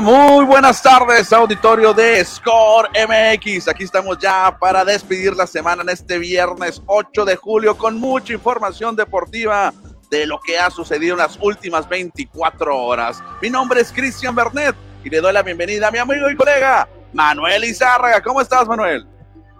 Muy buenas tardes, auditorio de Score MX. Aquí estamos ya para despedir la semana en este viernes 8 de julio con mucha información deportiva de lo que ha sucedido en las últimas 24 horas. Mi nombre es Cristian Bernet y le doy la bienvenida a mi amigo y colega Manuel Izárraga. ¿Cómo estás, Manuel?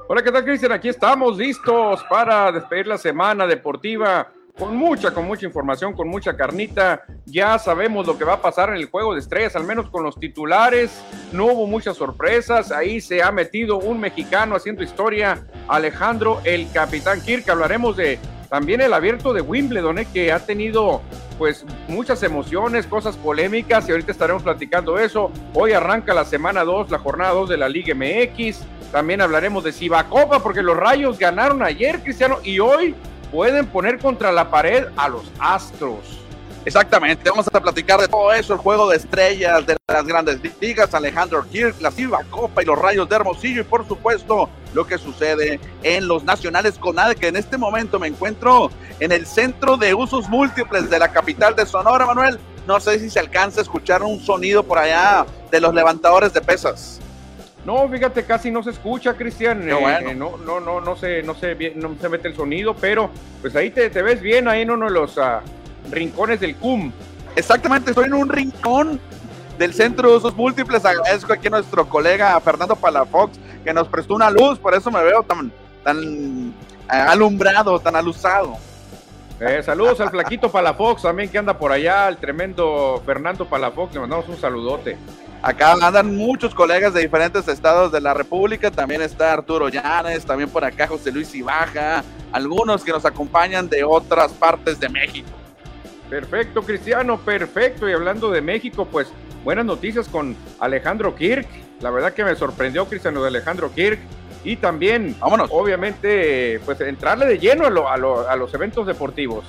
Hola, ¿qué tal, Cristian? Aquí estamos listos para despedir la semana deportiva con mucha, con mucha información, con mucha carnita. Ya sabemos lo que va a pasar en el juego de estrellas, al menos con los titulares. No hubo muchas sorpresas. Ahí se ha metido un mexicano haciendo historia, Alejandro el Capitán Kirk. Hablaremos de también el abierto de Wimbledon, ¿eh? que ha tenido pues muchas emociones, cosas polémicas y ahorita estaremos platicando eso. Hoy arranca la semana 2, la jornada 2 de la Liga MX. También hablaremos de Cibacopa porque los Rayos ganaron ayer, Cristiano, y hoy pueden poner contra la pared a los Astros. Exactamente, vamos a platicar de todo eso, el juego de estrellas de las grandes ligas, Alejandro Kirk, la Silva Copa y los Rayos de Hermosillo y por supuesto lo que sucede en los Nacionales Conad, que en este momento me encuentro en el centro de usos múltiples de la capital de Sonora, Manuel. No sé si se alcanza a escuchar un sonido por allá de los levantadores de pesas. No, fíjate, casi no se escucha, Cristian. Qué bueno. Eh, no, no, no, no se, no se, no se mete el sonido, pero pues ahí te, te ves bien ahí en uno de los ah, rincones del CUM. Exactamente, estoy en un rincón del Centro de Usos Múltiples. Agradezco aquí a nuestro colega Fernando Palafox que nos prestó una luz, por eso me veo tan, tan eh, alumbrado, tan alusado. Eh, saludos al flaquito Palafox también que anda por allá, el tremendo Fernando Palafox, le mandamos un saludote. Acá andan muchos colegas de diferentes estados de la República. También está Arturo Llanes, también por acá José Luis Ibaja, algunos que nos acompañan de otras partes de México. Perfecto, Cristiano, perfecto. Y hablando de México, pues buenas noticias con Alejandro Kirk. La verdad que me sorprendió, Cristiano, de Alejandro Kirk. Y también, Vámonos. obviamente, pues entrarle de lleno a, lo- a lo- a los eventos deportivos.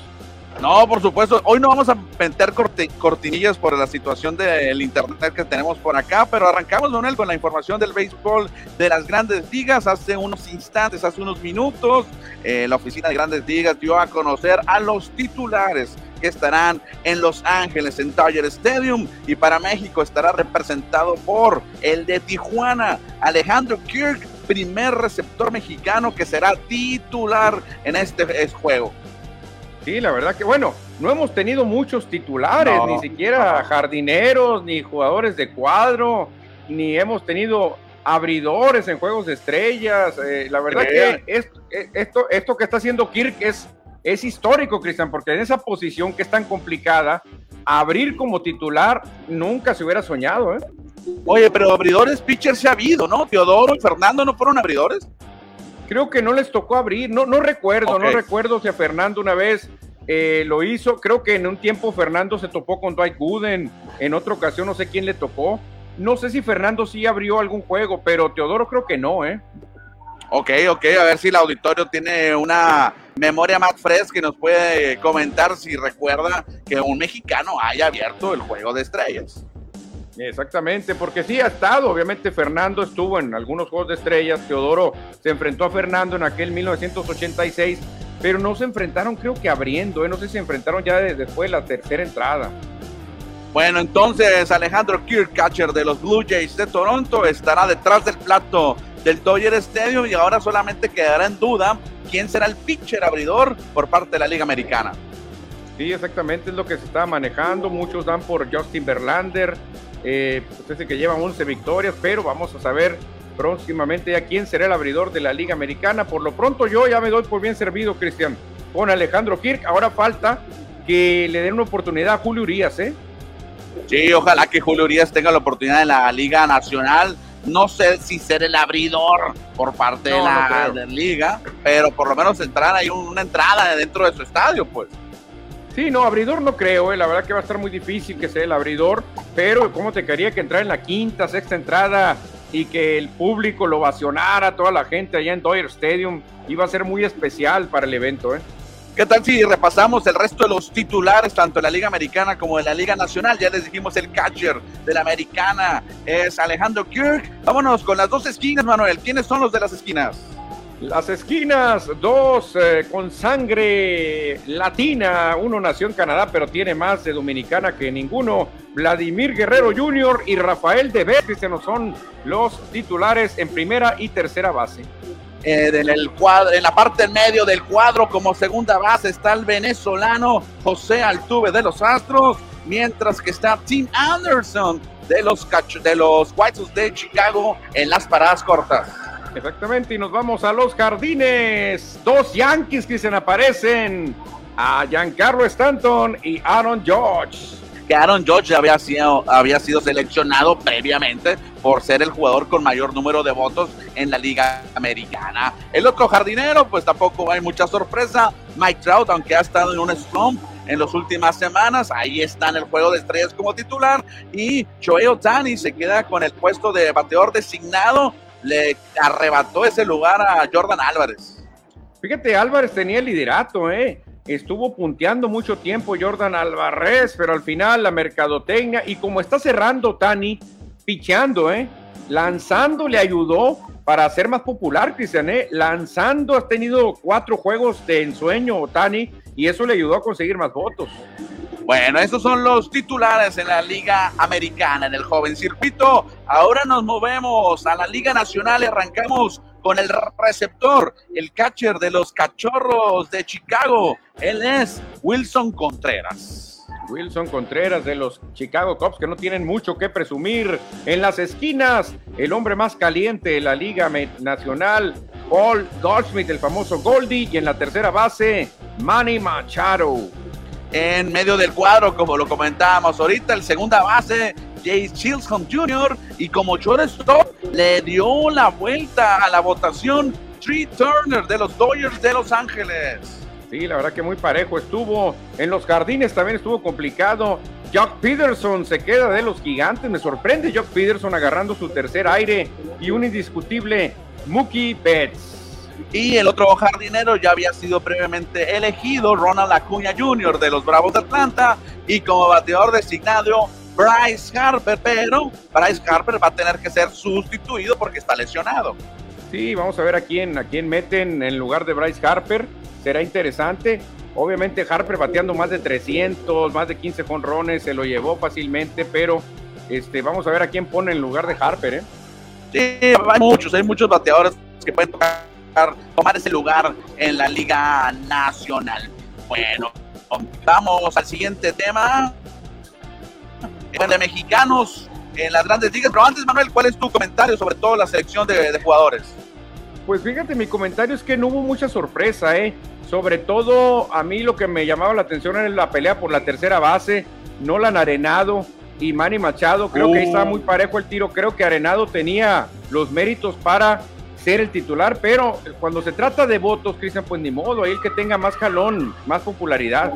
No, por supuesto. Hoy no vamos a meter corti- cortinillas por la situación del internet que tenemos por acá, pero arrancamos, Manuel, con la información del béisbol de las grandes ligas. Hace unos instantes, hace unos minutos, eh, la oficina de grandes ligas dio a conocer a los titulares que estarán en Los Ángeles, en Dodger Stadium, y para México estará representado por el de Tijuana, Alejandro Kirk, primer receptor mexicano que será titular en este eh, juego. Sí, la verdad que, bueno, no hemos tenido muchos titulares, No, ni siquiera no. jardineros, ni jugadores de cuadro, ni hemos tenido abridores en juegos de estrellas. eh, la verdad que eh, esto, esto que está haciendo Kirk es, es histórico, Cristian, porque en esa posición que es tan complicada, abrir como titular nunca se hubiera soñado, ¿eh? Oye, pero abridores pitchers se ha habido, ¿no? Teodoro y Fernando no fueron abridores. Creo que no les tocó abrir, no, no recuerdo, no recuerdo si a Fernando una vez eh, lo hizo. Creo que en un tiempo Fernando se topó con Dwight Gooden, en otra ocasión no sé quién le tocó. No sé si Fernando sí abrió algún juego, pero Teodoro creo que no, ¿eh? Ok, ok, a ver si el auditorio tiene una memoria más fresca y nos puede comentar si recuerda que un mexicano haya abierto el juego de estrellas. Exactamente, porque sí ha estado, obviamente Fernando estuvo en algunos Juegos de Estrellas, Teodoro se enfrentó a Fernando en aquel 1986, pero no se enfrentaron creo que abriendo, ¿eh? no sé si se enfrentaron ya de- después de la tercera entrada. Bueno, entonces Alejandro Kirkcatcher de los Blue Jays de Toronto estará detrás del plato del Dodger Stadium y ahora solamente quedará en duda quién será el pitcher abridor por parte de la Liga Americana. Sí, exactamente es lo que se está manejando. Muchos dan por Justin Verlander. Eh, pues es el que lleva 11 victorias, pero vamos a saber próximamente ya quién será el abridor de la Liga Americana. Por lo pronto, yo ya me doy por bien servido, Cristian, con Alejandro Kirk. Ahora falta que le den una oportunidad a Julio Urias, ¿eh? Sí, ojalá que Julio Urias tenga la oportunidad en la Liga Nacional. No sé si ser el abridor por parte de la no de la liga, pero por lo menos entrar ahí una entrada dentro de su estadio, pues. Sí, no, abridor no creo, ¿eh? la verdad que va a estar muy difícil que sea el abridor, pero ¿cómo te quería que entrara en la quinta, sexta entrada y que el público lo ovacionara, toda la gente allá en Dodger Stadium? Iba a ser muy especial para el evento, ¿eh? ¿Qué tal si repasamos el resto de los titulares, tanto de la Liga Americana como de la Liga Nacional? Ya les dijimos el catcher de la Americana es Alejandro Kirk. Vámonos con las dos esquinas, Manuel. ¿Quiénes son los de las esquinas? Las esquinas, dos eh, con sangre latina. Uno nació en Canadá, pero tiene más de dominicana que ninguno. Vladimir Guerrero Jr. y Rafael De Cristiano son los titulares en primera y tercera base. Eh, en, la parte en medio del cuadro, como segunda base, está el venezolano José Altuve de los Astros, mientras que está Tim Anderson de los, de los White Sox de Chicago en las paradas cortas. Exactamente, y nos vamos a los jardines. Dos Yankees que se aparecen a Giancarlo Stanton y Aaron George. Que Aaron George había sido, había sido seleccionado previamente por ser el jugador con mayor número de votos en la Liga Americana. El otro jardinero, pues tampoco hay mucha sorpresa. Mike Trout, aunque ha estado en un slump en las últimas semanas, ahí está en el juego de estrellas como titular. Y Shohei Otani se queda con el puesto de bateador designado le arrebató ese lugar a Jordan Álvarez. Fíjate, Álvarez tenía el liderato, ¿eh? Estuvo punteando mucho tiempo Jordan Álvarez, pero al final la mercadotecnia y como está cerrando Tani, picheando, ¿eh? Lanzando le ayudó para ser más popular, Cristian, ¿eh? Lanzando has tenido cuatro juegos de ensueño, Tani, y eso le ayudó a conseguir más votos. Bueno, estos son los titulares en la Liga Americana, en el joven circuito. Ahora nos movemos a la Liga Nacional y arrancamos con el receptor, el catcher de los cachorros de Chicago. Él es Wilson Contreras. Wilson Contreras de los Chicago Cubs que no tienen mucho que presumir en las esquinas. El hombre más caliente de la Liga Nacional, Paul Goldschmidt, el famoso Goldie. Y en la tercera base, Manny Machado en medio del cuadro, como lo comentábamos ahorita, el segunda base, Jay Chilson Jr. y como shortstop le dio la vuelta a la votación Tree Turner de los Dodgers de Los Ángeles. Sí, la verdad que muy parejo estuvo. En los jardines también estuvo complicado. Jock Peterson se queda de los gigantes. Me sorprende Jock Peterson agarrando su tercer aire y un indiscutible Mookie Betts. Y el otro jardinero ya había sido previamente elegido, Ronald Acuña Jr. de los Bravos de Atlanta, y como bateador designado, Bryce Harper, pero Bryce Harper va a tener que ser sustituido porque está lesionado. Sí, vamos a ver a quién, a quién meten en lugar de Bryce Harper. Será interesante. Obviamente Harper bateando más de 300, más de 15 jonrones, se lo llevó fácilmente, pero este, vamos a ver a quién pone en lugar de Harper. ¿eh? Sí, hay muchos, hay muchos bateadores que pueden tocar tomar ese lugar en la Liga Nacional. Bueno, vamos al siguiente tema. De mexicanos en las grandes ligas. Pero antes, Manuel, ¿cuál es tu comentario sobre todo la selección de, jugadores? Pues fíjate, mi comentario es que no hubo mucha sorpresa, ¿eh? Sobre todo a mí lo que me llamaba la atención era la pelea por la tercera base, Nolan Arenado y Manny Machado. Creo que ahí estaba uh. muy parejo el tiro. Creo que Arenado tenía los méritos para ser el titular, pero cuando se trata de votos, Cristian, pues ni modo, ahí el que tenga más jalón, más popularidad.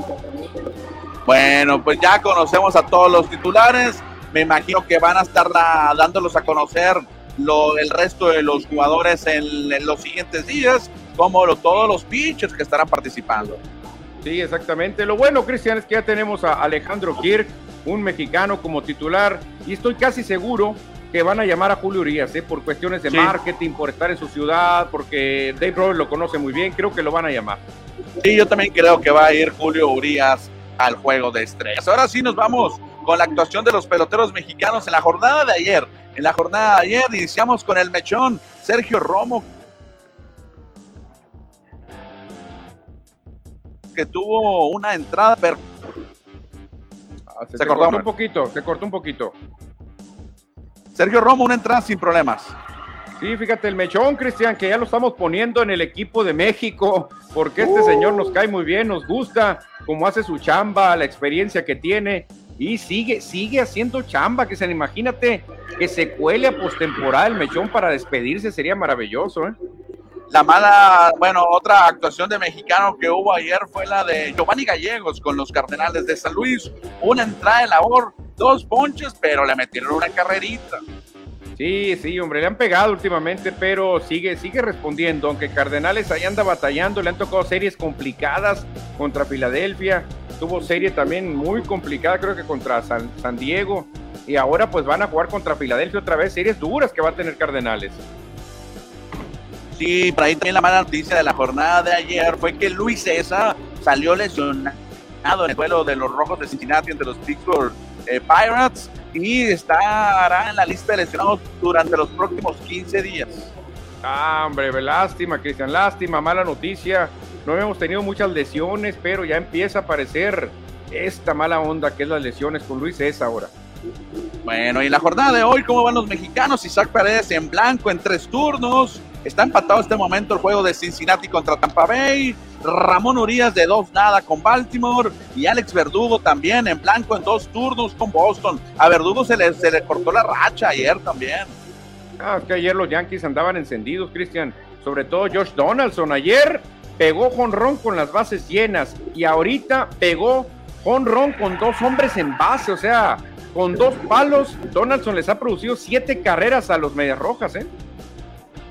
Bueno, pues ya conocemos a todos los titulares, me imagino que van a estar dándolos a conocer lo, el resto de los jugadores en, los siguientes días, como todos los pitchers que estarán participando. Sí, exactamente. Lo bueno, Cristian, es que ya tenemos a Alejandro Kirk, un mexicano como titular, y estoy casi seguro que van a llamar a Julio Urias, ¿eh? por cuestiones de marketing, por estar en su ciudad, porque Dave Roberts lo conoce muy bien, creo que lo van a llamar. Sí, yo también creo que va a ir Julio Urias al juego de estrellas. Ahora sí nos vamos con la actuación de los peloteros mexicanos en la jornada de ayer. En la jornada de ayer iniciamos con el mechón Sergio Romo, que tuvo una entrada. Ah, se, cortó un poquito, se cortó un poquito. Sergio Romo, una entrada sin problemas. Sí, fíjate, el mechón, Cristian, que ya lo estamos poniendo en el equipo de México, porque este señor nos cae muy bien, nos gusta cómo hace su chamba, la experiencia que tiene, y sigue, sigue haciendo chamba, que se imagínate que se cuele a postemporada el mechón para despedirse, sería maravilloso, ¿eh? La mala, bueno, otra actuación de mexicano que hubo ayer fue la de Giovanni Gallegos con los Cardenales de San Luis. Una entrada de labor, dos ponches, pero le metieron una carrerita. Sí, sí, hombre, le han pegado últimamente, pero sigue, sigue respondiendo. Aunque Cardenales ahí anda batallando, le han tocado series complicadas contra Filadelfia. Tuvo serie también muy complicada, creo que contra San, San Diego. Y ahora pues van a jugar contra Filadelfia otra vez, series duras que va a tener Cardenales. Sí, por ahí también la mala noticia de la jornada de ayer fue que Luis César salió lesionado en el duelo de los Rojos de Cincinnati entre los Pittsburgh eh, Pirates y estará en la lista de lesionados durante los próximos 15 días. Ah, hombre, lástima, Cristian, lástima, mala noticia. No hemos tenido muchas lesiones, pero ya empieza a aparecer esta mala onda que es las lesiones con Luis César ahora. Bueno, y en la jornada de hoy, ¿cómo van los mexicanos? Isaac Paredes en blanco en tres turnos. Está empatado este momento el juego de Cincinnati contra Tampa Bay. Ramón Urias de dos nada con Baltimore. Y Alex Verdugo también en blanco en dos turnos con Boston. A Verdugo se le, se le cortó la racha ayer también. Ah, es que ayer los Yankees andaban encendidos, Cristian. Sobre todo Josh Donaldson. Ayer pegó jonrón con las bases llenas. Y ahorita pegó jonrón con dos hombres en base. O sea, con dos palos, Donaldson les ha producido siete carreras a los Medias Rojas, ¿eh?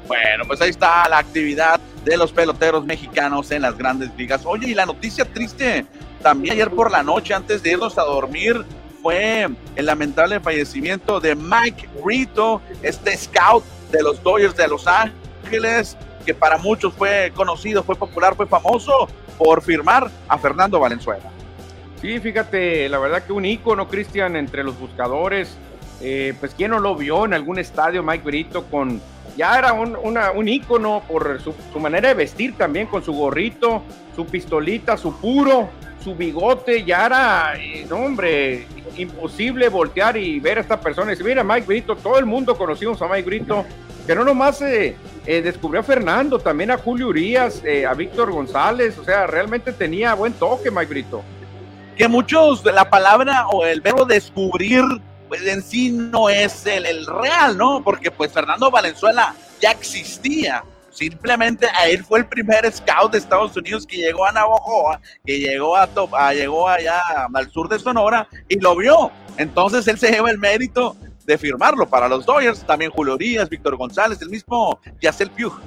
Bueno, pues ahí está la actividad de los peloteros mexicanos en las grandes ligas. Oye, y la noticia triste también ayer por la noche, antes de irnos a dormir, fue el lamentable fallecimiento de Mike Rito, este scout de los Dodgers de Los Ángeles, que para muchos fue conocido, fue popular, fue famoso por firmar a Fernando Valenzuela. Sí, fíjate, la verdad que un ícono, Cristian, entre los buscadores. Eh, pues, ¿quién no lo vio en algún estadio, Mike Brito, con. Ya era un, una, un ícono por su, manera de vestir también, con su gorrito, su pistolita, su puro, su bigote. Ya era, eh, no, hombre, imposible voltear y ver a esta persona y decir, mira, Mike Brito, todo el mundo conocimos a Mike Brito, que no nomás eh, descubrió a Fernando, también a Julio Urias, a Víctor González, o sea, realmente tenía buen toque Mike Brito que muchos la palabra o el verbo descubrir, pues en sí no es el, real, ¿no? Porque pues Fernando Valenzuela ya existía. Simplemente a él fue el primer scout de Estados Unidos que llegó a Navajoa, que llegó a, a llegó allá al sur de Sonora y lo vio. Entonces él se lleva el mérito de firmarlo para los Dodgers. También Julio Díaz, Víctor González, el mismo Yacel Pugh.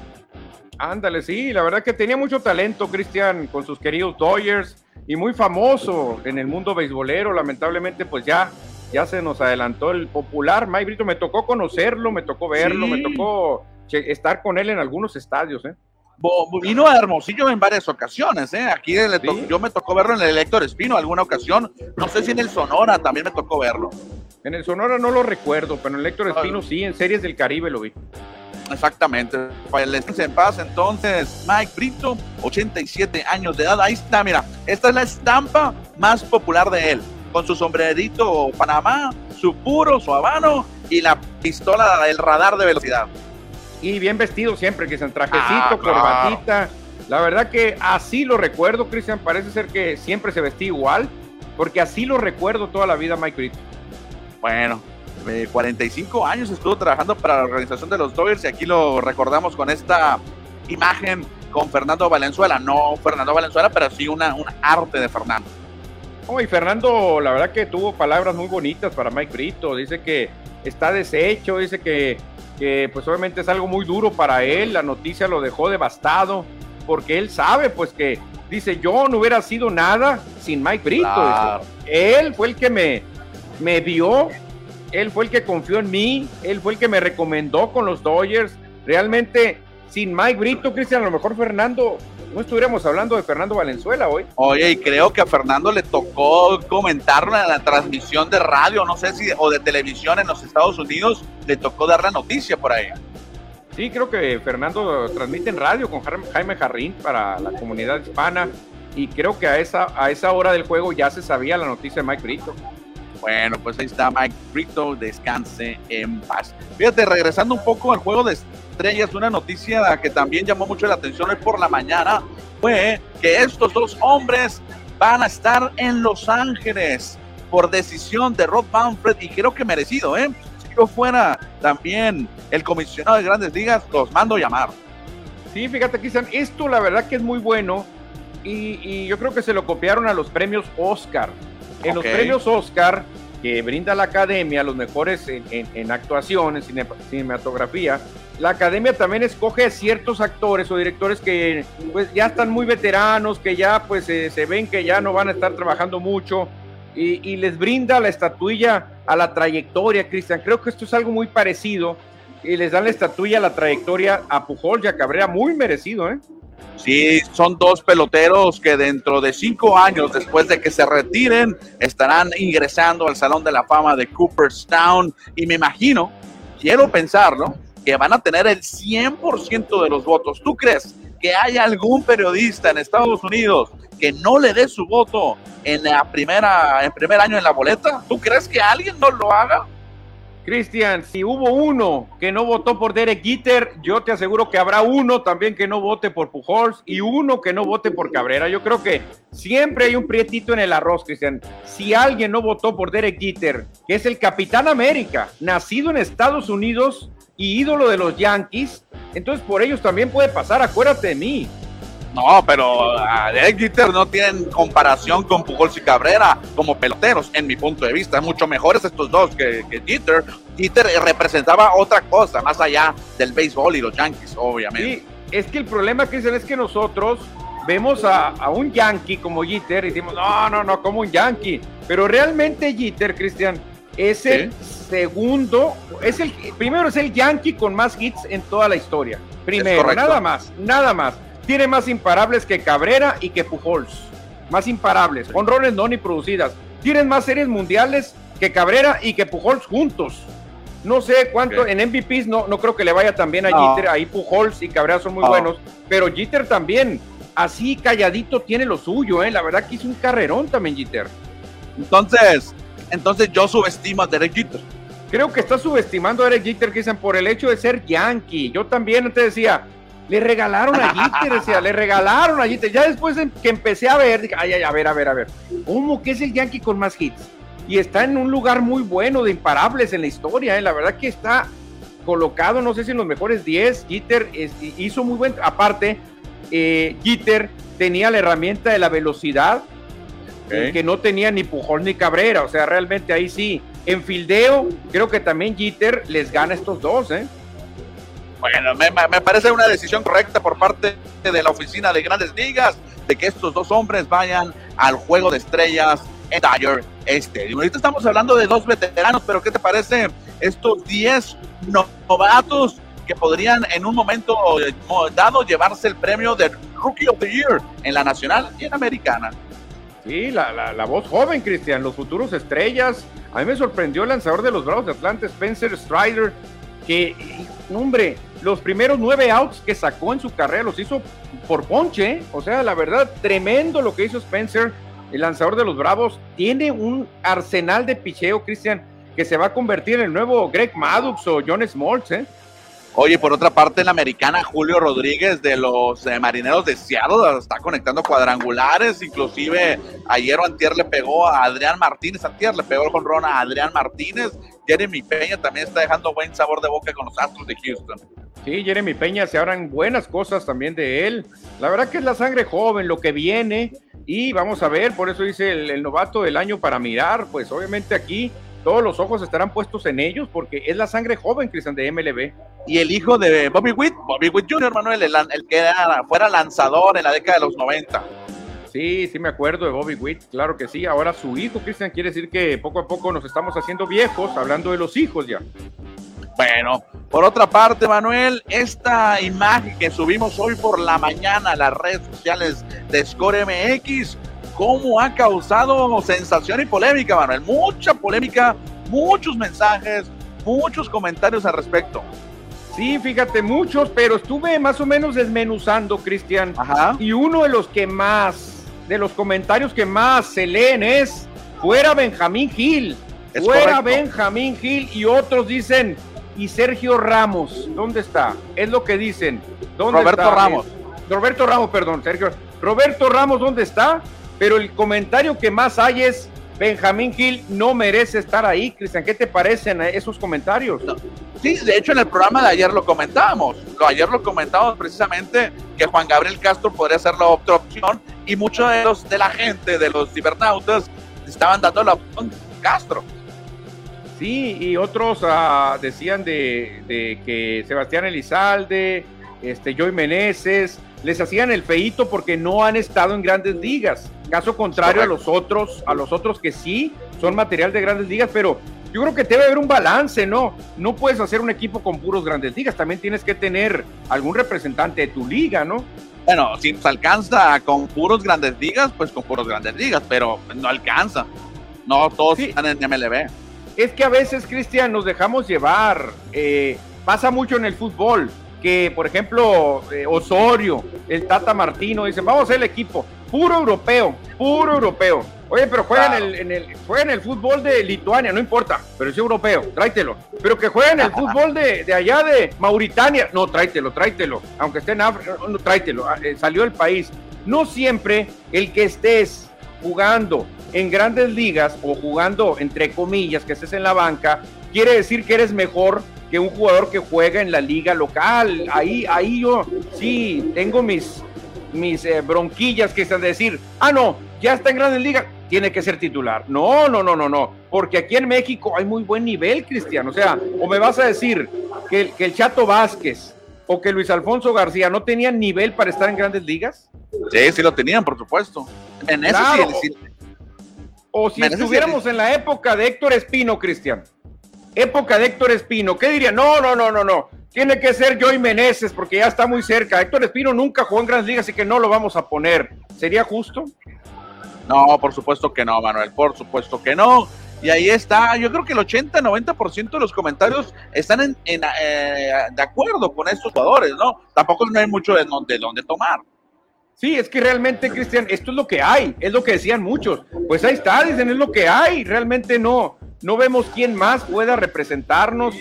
Ándale, sí, la verdad que tenía mucho talento, Cristian, con sus queridos Dodgers y muy famoso en el mundo beisbolero. Lamentablemente, pues ya, ya se nos adelantó el popular. Mike Brito, me tocó conocerlo, me tocó verlo, me tocó estar con él en algunos estadios. ¿eh? Vino a Hermosillo en varias ocasiones, ¿eh? Aquí yo me tocó verlo en el Héctor Espino alguna ocasión. No sé si en el Sonora también me tocó verlo. En el Sonora no lo recuerdo, pero en el Héctor Espino sí, en Series del Caribe lo vi. Exactamente. El en paz, entonces, Mike Brito, 87 años de edad. Ahí está, mira, esta es la estampa más popular de él, con su sombrerito Panamá, su puro, su habano y la pistola del radar de velocidad. Y bien vestido siempre, que es en trajecito, ah, corbatita. La verdad que así lo recuerdo, Cristian. Parece ser que siempre se vestía igual, porque así lo recuerdo toda la vida, Mike Brito. Bueno, 45 años estuvo trabajando para la organización de los Dodgers y aquí lo recordamos con esta imagen con Fernando Valenzuela. No Fernando Valenzuela, pero sí una, un arte de Fernando. Oh, y Fernando, la verdad que tuvo palabras muy bonitas para Mike Brito. Dice que está deshecho, dice que, que pues obviamente es algo muy duro para él. La noticia lo dejó devastado porque él sabe pues que dice yo no hubiera sido nada sin Mike Brito. Él fue el que me, me dio él fue el que confió en mí, él fue el que me recomendó con los Dodgers. Realmente, sin Mike Brito, Cristian, a lo mejor Fernando, no estuviéramos hablando de Fernando Valenzuela hoy. Oye, y creo que a Fernando le tocó comentarlo en la transmisión de radio, no sé si, o de televisión en los Estados Unidos, le tocó dar la noticia por ahí. Sí, creo que Fernando transmite en radio con Jaime Jarrín para la comunidad hispana y creo que a esa, a esa hora del juego ya se sabía la noticia de Mike Brito. Bueno, pues ahí está Mike Brito, descanse en paz. Fíjate, regresando un poco al juego de estrellas, una noticia que también llamó mucho la atención hoy por la mañana fue que estos dos hombres van a estar en Los Ángeles por decisión de Rob Manfred y creo que merecido, ¿eh? Si yo fuera también el comisionado de Grandes Ligas, los mando llamar. Sí, fíjate, Cristian, esto la verdad que es muy bueno y, y yo creo que se lo copiaron a los premios Oscar en los premios Oscar, que brinda la academia, los mejores en, actuación, en cinematografía, la academia también escoge ciertos actores o directores que pues ya están muy veteranos, que ya pues se ven que ya no van a estar trabajando mucho y, les brinda la estatuilla a la trayectoria, Cristian. Creo que esto es algo muy parecido y les dan la estatuilla, la trayectoria a Pujol y a Cabrera, muy merecido, ¿eh? Sí, son dos peloteros que dentro de cinco años, después de que se retiren, estarán ingresando al Salón de la Fama de Cooperstown. Y me imagino, quiero pensarlo, que van a tener el 100% de los votos. ¿Tú crees que hay algún periodista en Estados Unidos que no le dé su voto en la primera, en primer año en la boleta? ¿Tú crees que alguien no lo haga? Cristian, si hubo uno que no votó por Derek Jeter, yo te aseguro que habrá uno también que no vote por Pujols y uno que no vote por Cabrera. Yo creo que siempre hay un prietito en el arroz, Cristian. Si alguien no votó por Derek Jeter, que es el Capitán América, nacido en Estados Unidos y ídolo de los Yankees, entonces por ellos también puede pasar, acuérdate de mí. No, pero Derek Jeter no tienen comparación con Pujols y Cabrera como peloteros, en mi punto de vista. Mucho mejores estos dos que, que Jeter. Jeter representaba otra cosa, más allá del béisbol y los Yankees, obviamente. Sí, es que el problema, Cristian, es que nosotros vemos a, a, un Yankee como Jeter y decimos, no, no, no, como un Yankee. Pero realmente Jeter, Cristian, es el ¿Sí? segundo, es el primero es el Yankee con más hits en toda la historia. Primero, nada más, nada más tiene más imparables que Cabrera y que Pujols. Más imparables, con roles no ni producidas. Tienen más series mundiales que Cabrera y que Pujols juntos. No sé cuánto, okay. en MVPs no, no creo que le vaya también a no. Jeter, ahí Pujols y Cabrera son muy no. buenos, pero Jeter también, así calladito tiene lo suyo, ¿eh? la verdad que hizo un carrerón también Jeter. Entonces, entonces yo subestimo a Derek Jeter. Creo que está subestimando a Derek Jeter, dicen por el hecho de ser yankee. Yo también te decía, le regalaron a Jeter, decía, le regalaron a Jeter. Ya después de que empecé a ver, dije, ay, ay, a ver, a ver, a ver. ¿Cómo que es el Yankee con más hits? Y está en un lugar muy bueno de imparables en la historia, ¿eh? la verdad que está colocado, no sé si en los mejores 10. Jeter es, hizo muy buen. Aparte, eh, Jeter tenía la herramienta de la velocidad okay. que no tenía ni Pujol ni Cabrera. O sea, realmente ahí sí. En fildeo, creo que también Jeter les gana estos dos, ¿eh? Bueno, me, parece una decisión correcta por parte de la oficina de grandes ligas de que estos dos hombres vayan al juego de estrellas en Dyer Este. Y ahorita estamos hablando de dos veteranos, pero ¿qué te parece estos 10 novatos que podrían en un momento dado llevarse el premio de Rookie of the Year en la nacional y en americana? Sí, la, la, la voz joven, Cristian, los futuros estrellas. A mí me sorprendió el lanzador de los Bravos de Atlanta, Spencer Strider, que, hombre, los primeros nueve outs que sacó en su carrera los hizo por ponche. O sea, la verdad, tremendo lo que hizo Spencer, el lanzador de los Bravos. Tiene un arsenal de picheo, Cristian, que se va a convertir en el nuevo Greg Maddux o John Smoltz, ¿eh? Oye, por otra parte, la americana, Julio Rodríguez de los eh, Marineros de Seattle está conectando cuadrangulares. Inclusive ayer antier le pegó a Adrián Martínez. Antier le pegó el jonrón a Adrián Martínez. Jeremy Peña también está dejando buen sabor de boca con los Astros de Houston. Sí, Jeremy Peña se abran buenas cosas también de él. La verdad que es la sangre joven, lo que viene. Y vamos a ver, por eso dice el novato del año para mirar. Pues obviamente aquí todos los ojos estarán puestos en ellos porque es la sangre joven, Cristian, de MLB. Y el hijo de Bobby Witt, Bobby Witt Jr., Manuel, el, el que era, fuera lanzador en la década de los 90. Sí, sí me acuerdo de Bobby Witt, claro que sí. Ahora su hijo, Cristian, quiere decir que poco a poco nos estamos haciendo viejos, hablando de los hijos ya. Bueno, por otra parte, Manuel, esta imagen que subimos hoy por la mañana a las redes sociales de Score MX cómo ha causado sensación y polémica, Manuel. Mucha polémica, muchos mensajes, muchos comentarios al respecto. Sí, fíjate, muchos, pero estuve más o menos desmenuzando, Cristian. Y uno de los que más, de los comentarios que más se leen es, fuera Benjamín Gil, es fuera correcto. Benjamín Gil, y otros dicen, y Sergio Ramos, ¿dónde está? Es lo que dicen. ¿Dónde Roberto está? Ramos. Roberto Ramos, perdón, Sergio. Roberto Ramos, ¿dónde está? Pero el comentario que más hay es Benjamín Gil no merece estar ahí. Cristian, ¿qué te parecen esos comentarios? No. Sí, de hecho en el programa de ayer lo comentábamos. Lo, ayer lo comentábamos precisamente que Juan Gabriel Castro podría ser la otra opción y muchos de los de la gente, de los cibernautas, estaban dando la opción Castro. Sí, y otros uh, decían de, de, que Sebastián Elizalde, este, Joy Meneses, les hacían el feito porque no han estado en grandes ligas. Caso contrario a los otros, a los otros que sí son material de grandes ligas, pero yo creo que debe haber un balance, ¿no? No puedes hacer un equipo con puros grandes ligas, también tienes que tener algún representante de tu liga, ¿no? Bueno, si nos alcanza con puros grandes ligas, pues con puros grandes ligas, pero no alcanza. No todos están en MLB. Es que a veces, Cristian, nos dejamos llevar. Eh, pasa mucho en el fútbol que, por ejemplo, eh, Osorio, el Tata Martino, dicen, vamos a hacer el equipo, puro europeo, puro europeo. Oye, pero juega, en, el, en, el, juega en el fútbol de Lituania, no importa, pero es europeo, tráetelo. Pero que juegue en el fútbol de, de, allá de Mauritania, no, tráetelo, tráetelo. Aunque esté en África, no, tráetelo, ah, eh, salió del país. No siempre el que estés jugando en grandes ligas o jugando, entre comillas, que estés en la banca, quiere decir que eres mejor que un jugador que juega en la liga local. Ahí, ahí yo sí tengo mis, mis eh, bronquillas que están decir, ah, no, ya está en grandes ligas, tiene que ser titular. No, no, no, no, no, porque aquí en México hay muy buen nivel, Cristian. O sea, o me vas a decir que, que el Chato Vázquez o que Luis Alfonso García no tenían nivel para estar en grandes ligas. Sí, sí lo tenían, por supuesto. En eso sí, O si estuviéramos en la época de Héctor Espino, Cristian época de Héctor Espino, ¿qué diría? No, no, no, no, no. Tiene que ser Joey Meneses porque ya está muy cerca. Héctor Espino nunca jugó en Grandes Ligas, así que no lo vamos a poner. ¿Sería justo? No, por supuesto que no, Manuel, por supuesto que no. Y ahí está, yo creo que el 80-90% de los comentarios están en, eh, de acuerdo con estos jugadores, ¿no? Tampoco no hay mucho de, de dónde tomar. Sí, es que realmente, Cristian, esto es lo que hay, es lo que decían muchos. Pues ahí está, dicen, es lo que hay, realmente no, no vemos quién más pueda representarnos.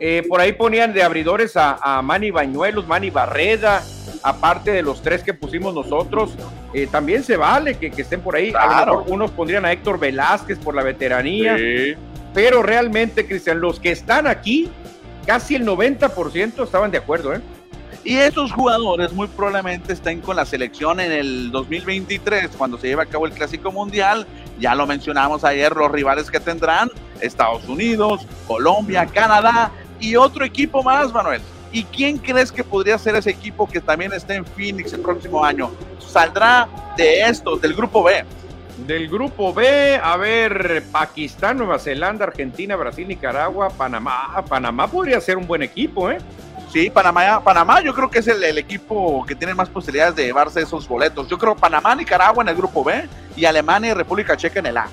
Eh, por ahí ponían de abridores a, a Manny Bañuelos, Manny Barreda, aparte de los tres que pusimos nosotros. Eh, también se vale que, que estén por ahí. A lo mejor unos pondrían a Héctor Velázquez por la veteranía. Sí. Pero realmente, Cristian, los que están aquí, casi el 90% estaban de acuerdo, ¿eh? Y esos jugadores muy probablemente estén con la selección en el 2023, cuando se lleve a cabo el Clásico Mundial. Ya lo mencionamos ayer, los rivales que tendrán, Estados Unidos, Colombia, Canadá y otro equipo más, Manuel. ¿Y quién crees que podría ser ese equipo que también esté en Phoenix el próximo año? Saldrá de estos, del grupo B. Del grupo B, a ver, Pakistán, Nueva Zelanda, Argentina, Brasil, Nicaragua, Panamá. Panamá podría ser un buen equipo, ¿eh? Sí, Panamá, Panamá yo creo que es el, el, equipo que tiene más posibilidades de llevarse esos boletos. Yo creo Panamá, Nicaragua en el grupo B y Alemania y República Checa en el A.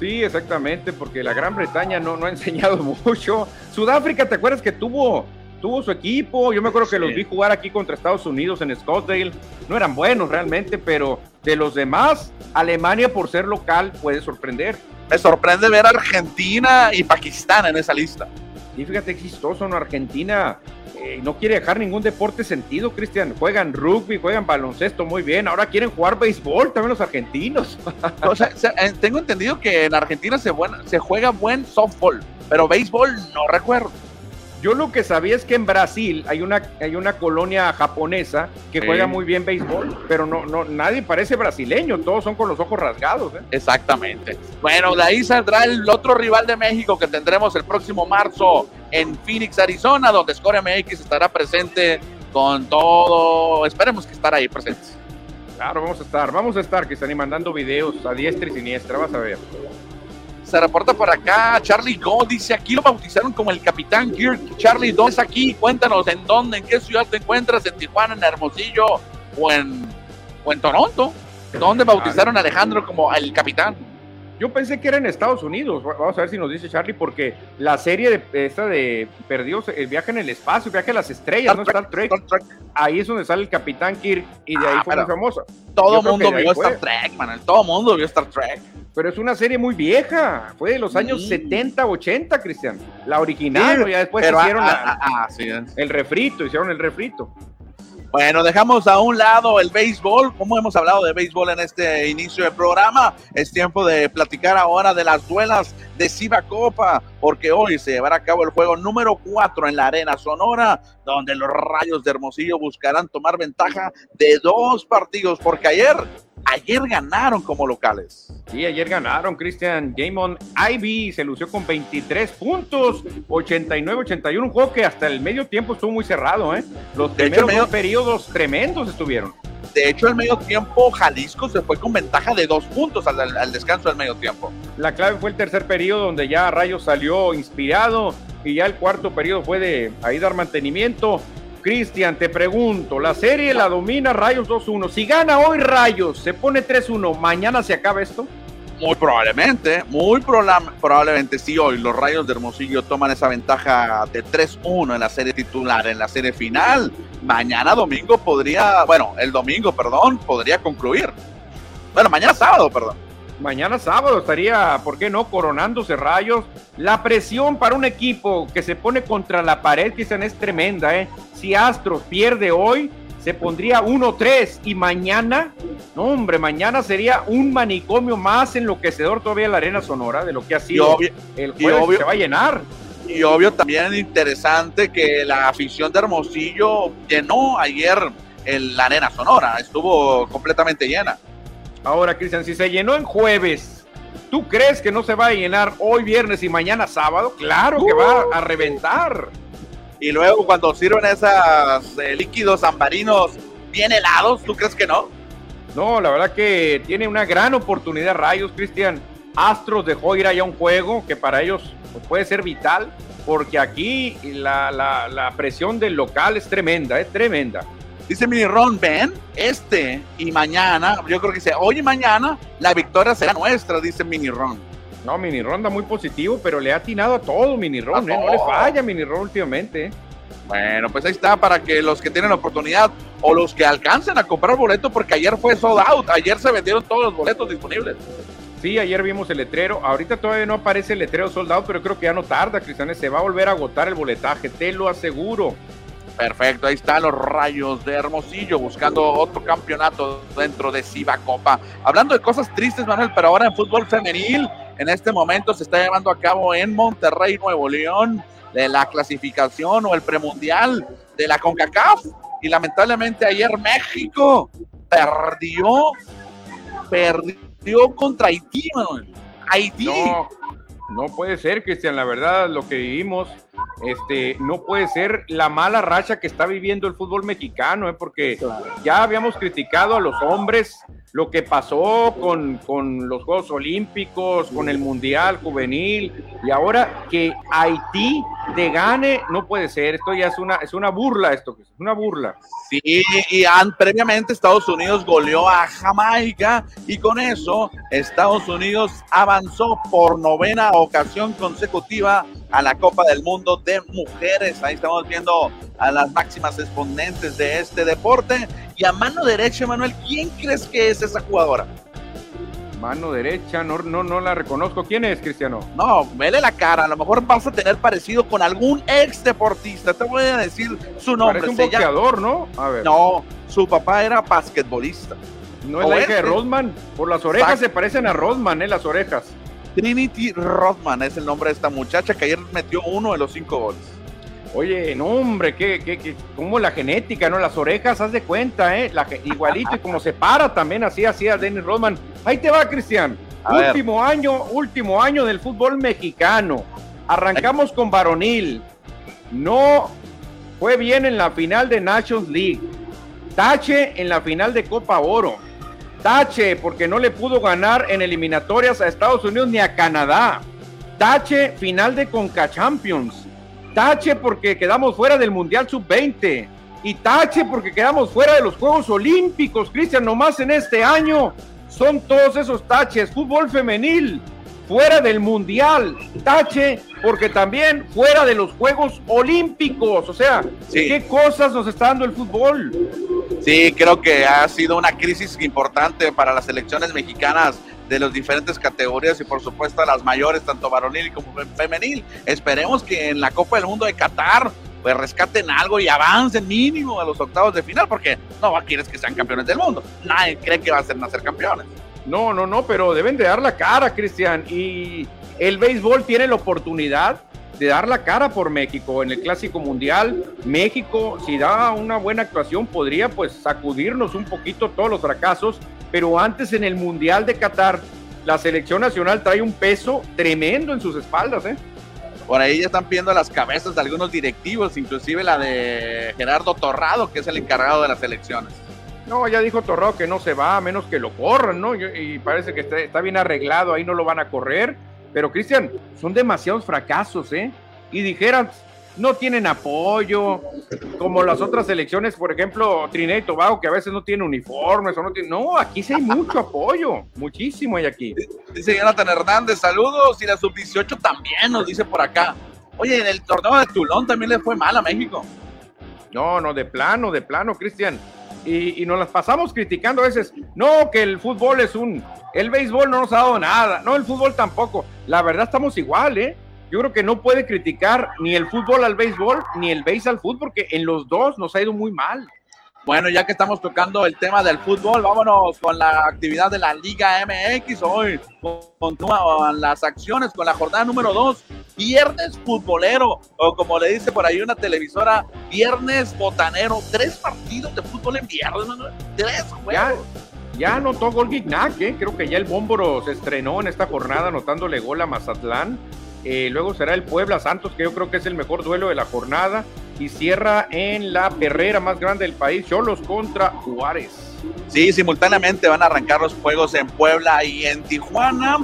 Sí, exactamente, porque la Gran Bretaña no, no ha enseñado mucho. Sudáfrica, ¿te acuerdas que tuvo, tuvo su equipo? Yo me acuerdo que sí. los vi jugar aquí contra Estados Unidos en Scottsdale. No eran buenos realmente, pero de los demás, Alemania por ser local puede sorprender. Me sorprende ver a Argentina y Pakistán en esa lista. Y fíjate chistoso, ¿no? Argentina no quiere dejar ningún deporte sentido, Cristian. Juegan rugby, juegan baloncesto muy bien. Ahora quieren jugar béisbol también los argentinos. o sea, eh, tengo entendido que en Argentina se, buen, se juega buen softball, pero béisbol no recuerdo. Yo lo que sabía es que en Brasil hay una, hay una colonia japonesa que sí. juega muy bien béisbol, pero no, no, nadie parece brasileño, todos son con los ojos rasgados. ¿eh? Exactamente. Bueno, de ahí saldrá el otro rival de México que tendremos el próximo marzo en Phoenix, Arizona, donde Score MX estará presente con todo. Esperemos que estar ahí presentes. Claro, vamos a estar, vamos a estar, que están mandando videos a diestra y siniestra, vas a ver. Se reporta por acá, Charlie Go dice, aquí lo bautizaron como el Capitán Kirk. Charlie, ¿dónde es aquí? Cuéntanos, ¿en dónde? ¿En qué ciudad te encuentras? ¿En Tijuana, en Hermosillo o en, o en Toronto? ¿Dónde bautizaron a Alejandro como el Capitán? Yo pensé que era en Estados Unidos. Vamos a ver si nos dice Charlie, porque la serie de esta de Perdidos, el viaje en el espacio, el viaje a las estrellas, Star ¿no? Star Trek. Star Trek. Ahí es donde sale el Capitán Kirk y de ahí ah, fue muy famosa. Todo el mundo vio Star Trek, man. Todo el mundo vio Star Trek. Pero es una serie muy vieja. Fue de los años sí. 70, 80, Cristian. La original. Sí, ya después hicieron a, la, a, a, sí, el refrito, hicieron el refrito. Bueno, dejamos a un lado el béisbol. Como hemos hablado de béisbol en este inicio del programa, es tiempo de platicar ahora de las duelas de Ciba Copa, porque hoy se llevará a cabo el juego número 4 en la Arena Sonora, donde los Rayos de Hermosillo buscarán tomar ventaja de dos partidos, porque ayer ayer ganaron como locales. Sí, ayer ganaron. Christian Jamon Ivy se lució con 23 puntos, 89-81. Un juego que hasta el medio tiempo estuvo muy cerrado, ¿eh? Los de primeros hecho, medio... periodos tremendos estuvieron. De hecho, el medio tiempo, Jalisco se fue con ventaja de dos puntos al, al descanso del medio tiempo. La clave fue el tercer periodo, donde ya Rayos salió inspirado y ya el cuarto periodo fue de ahí dar mantenimiento. Cristian, te pregunto, la serie la domina Rayos 2-1. Si gana hoy Rayos, se pone 3-1, ¿mañana se acaba esto? Muy probablemente, muy probablemente sí hoy los Rayos de Hermosillo toman esa ventaja de 3-1 en la serie titular, en la serie final. Mañana domingo podría, bueno, el domingo, perdón, podría concluir. Bueno, mañana sábado, perdón. Mañana sábado estaría, ¿por qué no? Coronándose Rayos. La presión para un equipo que se pone contra la pared, quizás es tremenda, ¿eh? Si Astros pierde hoy, se pondría 1-3 y mañana, no hombre, mañana sería un manicomio más enloquecedor todavía la Arena Sonora de lo que ha sido el juego se va a llenar. Y obvio también interesante que la afición de Hermosillo llenó ayer en la Arena Sonora, estuvo completamente llena. Ahora, Cristian, si se llenó en jueves, ¿tú crees que no se va a llenar hoy viernes y mañana sábado? Claro que va a reventar y luego cuando sirven esos eh, líquidos ambarinos bien helados, ¿tú crees que no? No, la verdad que tiene una gran oportunidad Rayos, Cristian. Astros dejó ir allá un juego que para ellos pues, puede ser vital, porque aquí la, la, presión del local es tremenda, es tremenda. Dice Mini Ron, ven, este y mañana, yo creo que dice, hoy y mañana la victoria será nuestra, dice Mini Ron. No, Mini Ronda muy positivo, pero le ha atinado a todo Mini Ron, ¿eh? no le falla Mini Ron últimamente. Bueno, pues ahí está para que los que tienen la oportunidad o los que alcancen a comprar boleto, porque ayer fue sold out, ayer se vendieron todos los boletos disponibles. Sí, ayer vimos el letrero. Ahorita todavía no aparece el letrero sold out, pero creo que ya no tarda, Cristianes. Se va a volver a agotar el boletaje, te lo aseguro. Perfecto, ahí están los rayos de Hermosillo buscando otro campeonato dentro de Siva Copa. Hablando de cosas tristes, Manuel, pero ahora en fútbol femenil, en este momento se está llevando a cabo en Monterrey, Nuevo León, de la clasificación o el premundial de la CONCACAF. Y lamentablemente ayer México perdió, perdió contra Haití. Haití. No, no puede ser, Cristian, la verdad, lo que vivimos este, no puede ser la mala racha que está viviendo el fútbol mexicano, ¿eh? porque ya habíamos criticado a los hombres lo que pasó con, con, los Juegos Olímpicos, con el Mundial Juvenil, y ahora que Haití te gane, no puede ser, esto ya es una, es una burla, esto es una burla. Sí, y han, previamente Estados Unidos goleó a Jamaica, y con eso Estados Unidos avanzó por novena ocasión consecutiva a la Copa del Mundo de Mujeres. Ahí estamos viendo a las máximas exponentes de este deporte. Y a mano derecha, Manuel, ¿quién crees que es esa jugadora? Mano derecha, no, no, no la reconozco. ¿Quién es, Cristiano? No, vele la cara. A lo mejor vas a tener parecido con algún ex deportista. Te voy a decir su nombre. Parece un boxeador, ¿no? A ver. No, su papá era basquetbolista. No es la hija de. Rodman. Por las orejas se parecen a Rodman, ¿eh? Las orejas. Trinity Rothman es el nombre de esta muchacha que ayer metió uno de los cinco goles. Oye, no, hombre, que, que, como la genética, ¿no? Las orejas, haz de cuenta, ¿eh? La, igualito y como se para también, así hacía Dennis Rodman. Ahí te va, Cristian. último año, último año del fútbol mexicano. Arrancamos con varonil. No fue bien en la final de Nations League. Tache en la final de Copa Oro Tache, porque no le pudo ganar en eliminatorias a Estados Unidos ni a Canadá. Tache, final de Conca Champions. Tache, porque quedamos fuera del Mundial Sub-20. Y tache, porque quedamos fuera de los Juegos Olímpicos, Cristian, nomás en este año. Son todos esos taches. Fútbol femenil, fuera del Mundial. Tache, porque también fuera de los Juegos Olímpicos. O sea, ¿qué cosas nos está dando el fútbol? Sí, creo que ha sido una crisis importante para las selecciones mexicanas de las diferentes categorías y por supuesto las mayores, tanto varonil como femenil. Esperemos que en la Copa del Mundo de Qatar pues rescaten algo y avancen mínimo a los octavos de final, porque no quieres que sean campeones del mundo. Nadie cree que va a ser nacer campeones. No, no, no, pero deben de dar la cara, Cristian. Y el béisbol tiene la oportunidad de dar la cara por México en el Clásico Mundial. México, si da una buena actuación, podría pues sacudirnos un poquito todos los fracasos, pero antes en el Mundial de Qatar, la selección nacional trae un peso tremendo en sus espaldas, ¿eh? Por ahí ya están pidiendo las cabezas de algunos directivos, inclusive la de Gerardo Torrado, que es el encargado de las elecciones. No, ya dijo Torrado que no se va, a menos que lo corran, ¿no? Y parece que está, bien arreglado, ahí no lo van a correr. Pero, Cristian, son demasiados fracasos, ¿eh? Y dijeran, no tienen apoyo, como las otras elecciones, por ejemplo, Trinidad y Tobago, que a veces no tiene uniformes o no tiene. No, aquí sí hay mucho apoyo, muchísimo hay aquí. Dice Jonathan Hernández, saludos, y la sub-18 también nos dice por acá. Oye, en el torneo de Tulón también le fue mal a México. No, no, de plano, de plano, Cristian. Y, y, nos las pasamos criticando a veces. No, que el fútbol es un. El béisbol no nos ha dado nada. No, el fútbol tampoco. La verdad, estamos igual, ¿eh? Yo creo que no puede criticar ni el fútbol al béisbol, ni el béisbol al fútbol, porque en los dos nos ha ido muy mal. Bueno, ya que estamos tocando el tema del fútbol, vámonos con la actividad de la Liga MX. Hoy continúan las acciones con la jornada número 2, viernes futbolero, o como le dice por ahí una televisora, viernes botanero. Tres partidos de fútbol en viernes, tres juegos. Ya, anotó gol Guignac, ¿eh? creo que ya el Bómboro se estrenó en esta jornada anotándole gol a Mazatlán. Eh, luego será el Puebla Santos, que yo creo que es el mejor duelo de la jornada. Y cierra en la perrera más grande del país, Cholos contra Juárez. Sí, simultáneamente van a arrancar los juegos en Puebla y en Tijuana.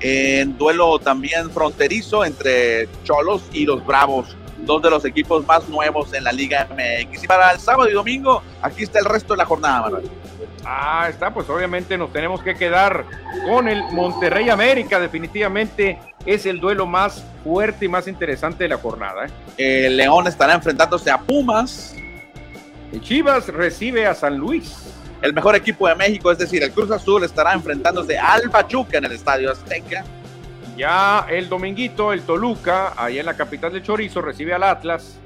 En duelo también fronterizo entre Cholos y los Bravos, dos de los equipos más nuevos en la Liga MX. Y para el sábado y domingo, aquí está el resto de la jornada, Manuel. Ah, está, pues obviamente nos tenemos que quedar con el Monterrey América, definitivamente es el duelo más fuerte y más interesante de la jornada. ¿eh? El León estará enfrentándose a Pumas. El Chivas recibe a San Luis. El mejor equipo de México, es decir, el Cruz Azul estará enfrentándose al Pachuca en el Estadio Azteca. Ya el dominguito, el Toluca, ahí en la capital de Chorizo, recibe al Atlas.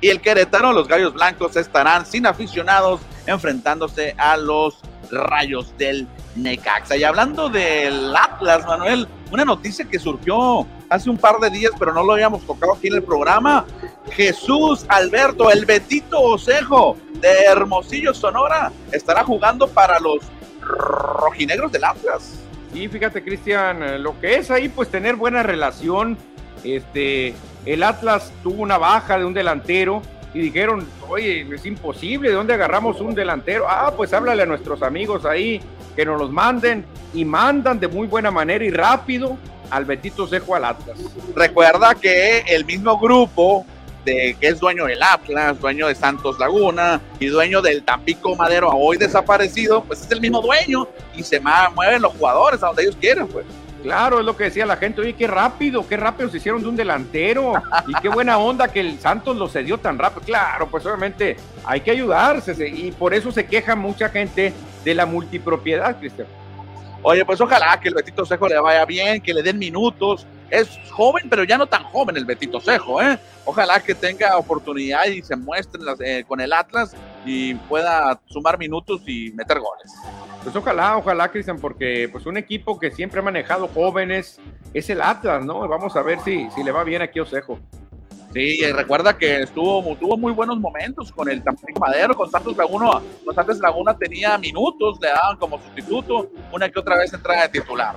Y el Querétaro, los Gallos Blancos, estarán sin aficionados enfrentándose a los Rayos del Necaxa. Y hablando del Atlas, Manuel, una noticia que surgió hace un par de días, pero no lo habíamos tocado aquí en el programa. Jesús Alberto, el Betito Osejo de Hermosillo, Sonora, estará jugando para los rojinegros del Atlas. Y fíjate, Cristian, lo que es ahí, pues tener buena relación. Este, el Atlas tuvo una baja de un delantero y dijeron, oye, es imposible, ¿de dónde agarramos un delantero? Ah, pues háblale a nuestros amigos ahí que nos los manden y mandan de muy buena manera y rápido al Betito Sejo al Atlas. Recuerda que el mismo grupo de que es dueño del Atlas, dueño de Santos Laguna y dueño del Tampico Madero hoy desaparecido, pues es el mismo dueño y se mueven los jugadores a donde ellos quieren, pues. Claro, es lo que decía la gente, oye, qué rápido, qué rápido se hicieron de un delantero y qué buena onda que el Santos lo cedió tan rápido. Claro, pues obviamente hay que ayudarse y por eso se queja mucha gente de la multipropiedad, Cristian. Oye, pues ojalá que el Betito Cejo le vaya bien, que le den minutos. Es joven, pero ya no tan joven el Betito Cejo, ¿eh? Ojalá que tenga oportunidad y se muestre eh, con el Atlas y pueda sumar minutos y meter goles. Pues ojalá, ojalá, Cristian, porque pues un equipo que siempre ha manejado jóvenes es el Atlas, ¿no? Vamos a ver si, si le va bien aquí a Osejo. Sí, y recuerda que estuvo, tuvo muy buenos momentos con el Tampico Madero, con Santos Laguna. Con Santos Laguna tenía minutos, le daban como sustituto, una que otra vez entrada de titular.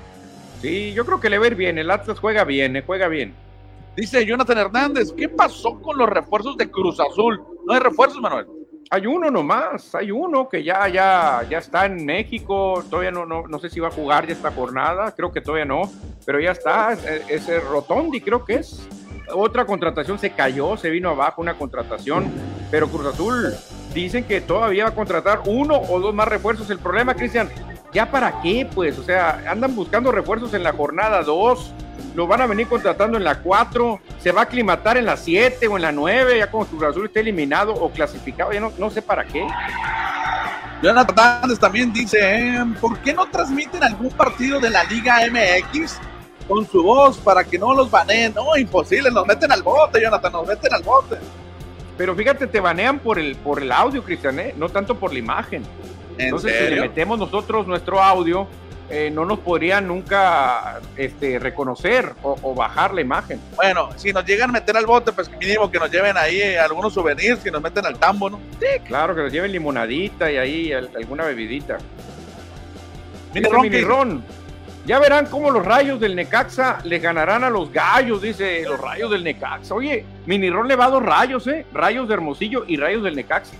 Sí, yo creo que le va a ir bien, el Atlas juega bien, eh, juega bien. Dice Jonathan Hernández, ¿qué pasó con los refuerzos de Cruz Azul? No hay refuerzos, Manuel. Hay uno nomás, hay uno que ya, ya, ya está en México, todavía no, no, no sé si va a jugar ya esta jornada, creo que todavía no, pero ya está, ese Rotondi creo que es. Otra contratación se cayó, se vino abajo una contratación, pero Cruz Azul dicen que todavía va a contratar uno o dos más refuerzos. El problema, Cristian, ¿ya para qué? Pues, o sea, andan buscando refuerzos en la jornada 2, lo van a venir contratando en la 4, se va a aclimatar en la 7 o en la 9, ya como Cruz Azul esté eliminado o clasificado, ya no, no sé para qué. Jonathan también dice, eh, ¿por qué no transmiten algún partido de la Liga MX con su voz para que no los baneen? No, imposible, nos meten al bote, Jonathan, nos meten al bote. Pero fíjate, te banean por el, por el audio, Cristian, ¿eh? no tanto por la imagen. Entonces, si le metemos nosotros nuestro audio, eh, no nos podrían nunca este, reconocer o, bajar la imagen. Bueno, si nos llegan a meter al bote, pues mínimo que nos lleven ahí eh, algunos souvenirs, que nos meten al tambo, ¿no? Sí, claro, que nos lleven limonadita y ahí alguna bebidita. Mini ron, Ya verán cómo los rayos del Necaxa le ganarán a los gallos, dice los rayos del Necaxa. Oye, Mini Ron le va a dos rayos, ¿eh? Rayos de Hermosillo y rayos del Necaxa.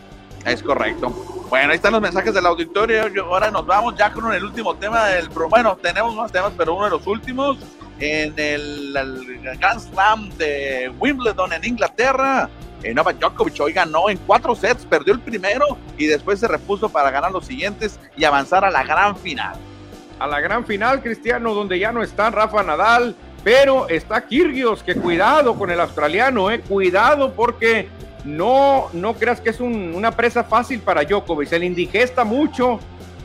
Es correcto. Bueno, ahí están los mensajes del auditorio. Ahora nos vamos ya con el último tema del Bueno, tenemos más temas, pero uno de los últimos en el, Grand Slam de Wimbledon en Inglaterra. Eh, Novak Djokovic hoy ganó en cuatro sets, perdió el primero y después se repuso para ganar los siguientes y avanzar a la gran final. A la gran final, Cristiano, donde ya no está Rafa Nadal, pero está Kirgios, que cuidado con el australiano, eh, cuidado porque no, no creas que es una presa fácil para Djokovic, se le indigesta mucho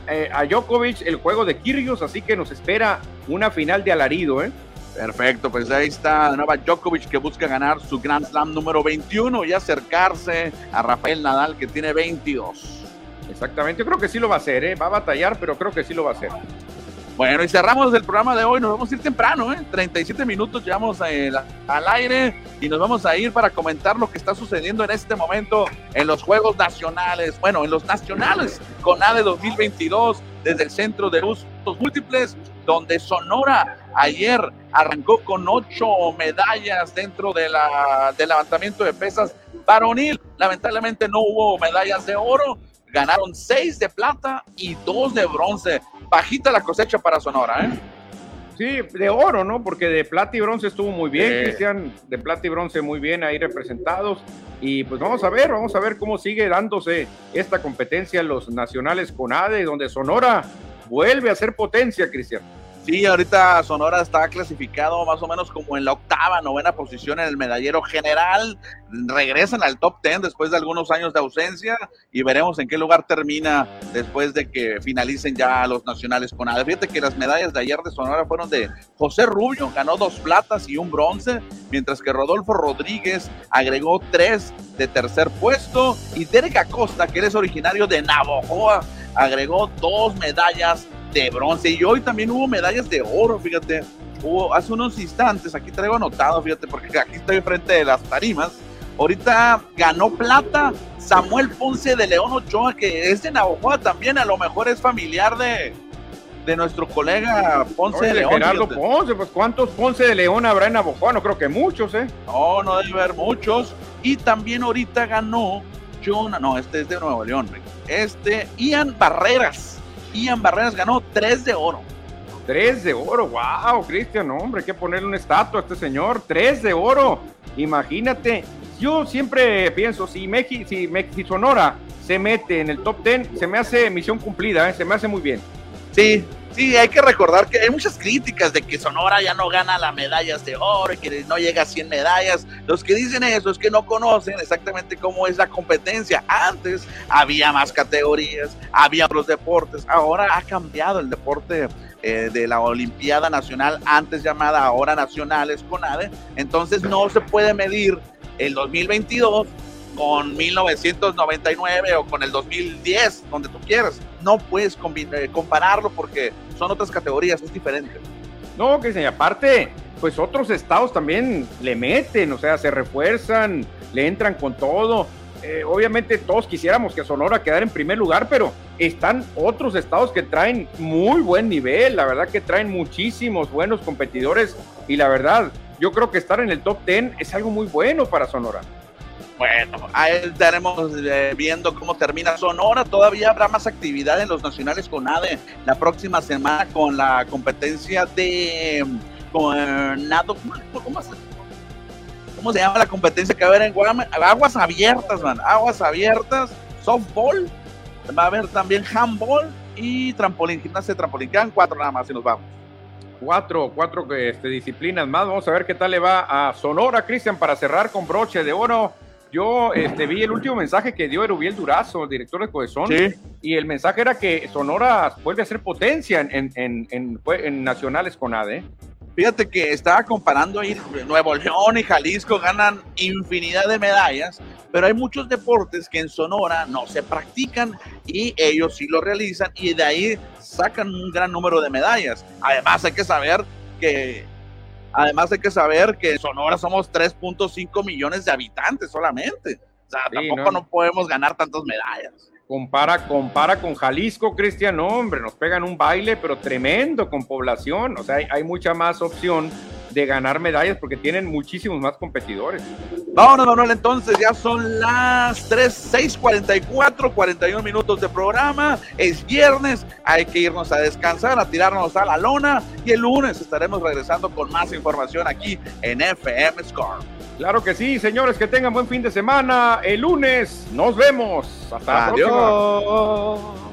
eh, a Djokovic el juego de Kirgios, así que nos espera una final de alarido, ¿eh? Perfecto, pues ahí está Novak Djokovic que busca ganar su Grand Slam número 21 y acercarse a Rafael Nadal que tiene 22. Exactamente, yo creo que sí lo va a hacer, ¿eh? va a batallar, pero creo que sí lo va a hacer. Bueno, y cerramos el programa de hoy. Nos vamos a ir temprano, ¿eh? 37 minutos llevamos eh, al aire y nos vamos a ir para comentar lo que está sucediendo en este momento en los Juegos Nacionales. Bueno, en los Nacionales con ADE 2022 desde el Centro de Usos Múltiples, donde Sonora ayer arrancó con ocho medallas dentro de la, del levantamiento de pesas varonil. Lamentablemente no hubo medallas de oro. Ganaron seis de plata y dos de bronce bajita la cosecha para Sonora, ¿eh? Sí, de oro, ¿no? Porque de plata y bronce estuvo muy bien, Cristian, de plata y bronce muy bien ahí representados. Y pues vamos a ver, vamos a ver cómo sigue dándose esta competencia en los nacionales con ADE, donde Sonora vuelve a ser potencia, Cristian. Sí, ahorita Sonora está clasificado más o menos como en la octava, novena posición en el medallero general. Regresan al top ten después de algunos años de ausencia y veremos en qué lugar termina después de que finalicen ya los nacionales con ADE. Fíjate que las medallas de ayer de Sonora fueron de José Rubio, ganó dos platas y un bronce, mientras que Rodolfo Rodríguez agregó tres de tercer puesto y Derek Acosta, que es originario de Navojoa, agregó dos medallas de bronce. Y hoy también hubo medallas de oro, fíjate. Hubo hace unos instantes, aquí traigo anotado, fíjate, porque aquí estoy frente de las tarimas. Ahorita ganó plata Samuel Ponce de León Ochoa, que es de Navajoa también, a lo mejor es familiar de, de nuestro colega Ponce de León. Gerardo Ponce, pues ¿cuántos Ponce de León habrá en Navajoa? No creo que muchos, ¿eh? No, no debe haber muchos. Y también ahorita ganó John, no, este es de Nuevo León, este Ian Barreras Ian Barreras ganó tres de oro. Tres de oro, wow, Cristian, hombre, hay que ponerle una estatua a este señor. Tres de oro, imagínate. Yo siempre pienso, si, Meji, si, si Sonora se mete en el top ten, se me hace misión cumplida, ¿eh? se me hace muy bien. Sí, Sí, hay que recordar que hay muchas críticas de que Sonora ya no gana las medallas de oro y que no llega a 100 medallas. Los que dicen eso es que no conocen exactamente cómo es la competencia. Antes había más categorías, había otros deportes. Ahora ha cambiado el deporte eh, de la Olimpiada Nacional, antes llamada ahora Nacionales CONADE. Entonces no se puede medir el 2022 con 1999 o con el 2010, donde tú quieras. No puedes eh, compararlo porque son otras categorías, es diferente. No, que se aparte, pues otros estados también le meten, o sea, se refuerzan, le entran con todo. Eh, obviamente todos quisiéramos que Sonora quedara en primer lugar, pero están otros estados que traen muy buen nivel, la verdad que traen muchísimos buenos competidores y la verdad, yo creo que estar en el top 10 es algo muy bueno para Sonora. Bueno, ahí estaremos eh, viendo cómo termina Sonora. Todavía habrá más actividad en los nacionales con ADE la próxima semana con la competencia de con nado. ¿Cómo, ¿Cómo se llama la competencia que va a haber en Guam? Aguas abiertas, man. Aguas abiertas, softball. Va a haber también handball y trampolín, gimnasia de trampolín. Quedan cuatro nada más y nos vamos cuatro, cuatro este, disciplinas más. Vamos a ver qué tal le va a Sonora, Cristian, para cerrar con broche de oro. Yo este, vi el último mensaje que dio Erubiel Durazo, el director de Cohesón, y el mensaje era que Sonora vuelve a ser potencia en, en, en, nacionales con ADE. Fíjate que estaba comparando ahí, Nuevo León y Jalisco ganan infinidad de medallas, pero hay muchos deportes que en Sonora no se practican y ellos sí lo realizan y de ahí sacan un gran número de medallas. Además hay que saber que Además hay que saber que en Sonora somos 3.5 millones de habitantes solamente. O sea, tampoco no. podemos ganar tantas medallas. Compara, compara con Jalisco, Cristian, hombre, nos pegan un baile, pero tremendo con población. O sea, hay, mucha más opción de ganar medallas porque tienen muchísimos más competidores. Vámonos, Manuel, entonces ya son las 3, 6:44, 41 minutos de programa. Es viernes, hay que irnos a descansar, a tirarnos a la lona y el lunes estaremos regresando con más información aquí en FM Score. Claro que sí, señores, que tengan buen fin de semana. El lunes nos vemos. Hasta la próxima.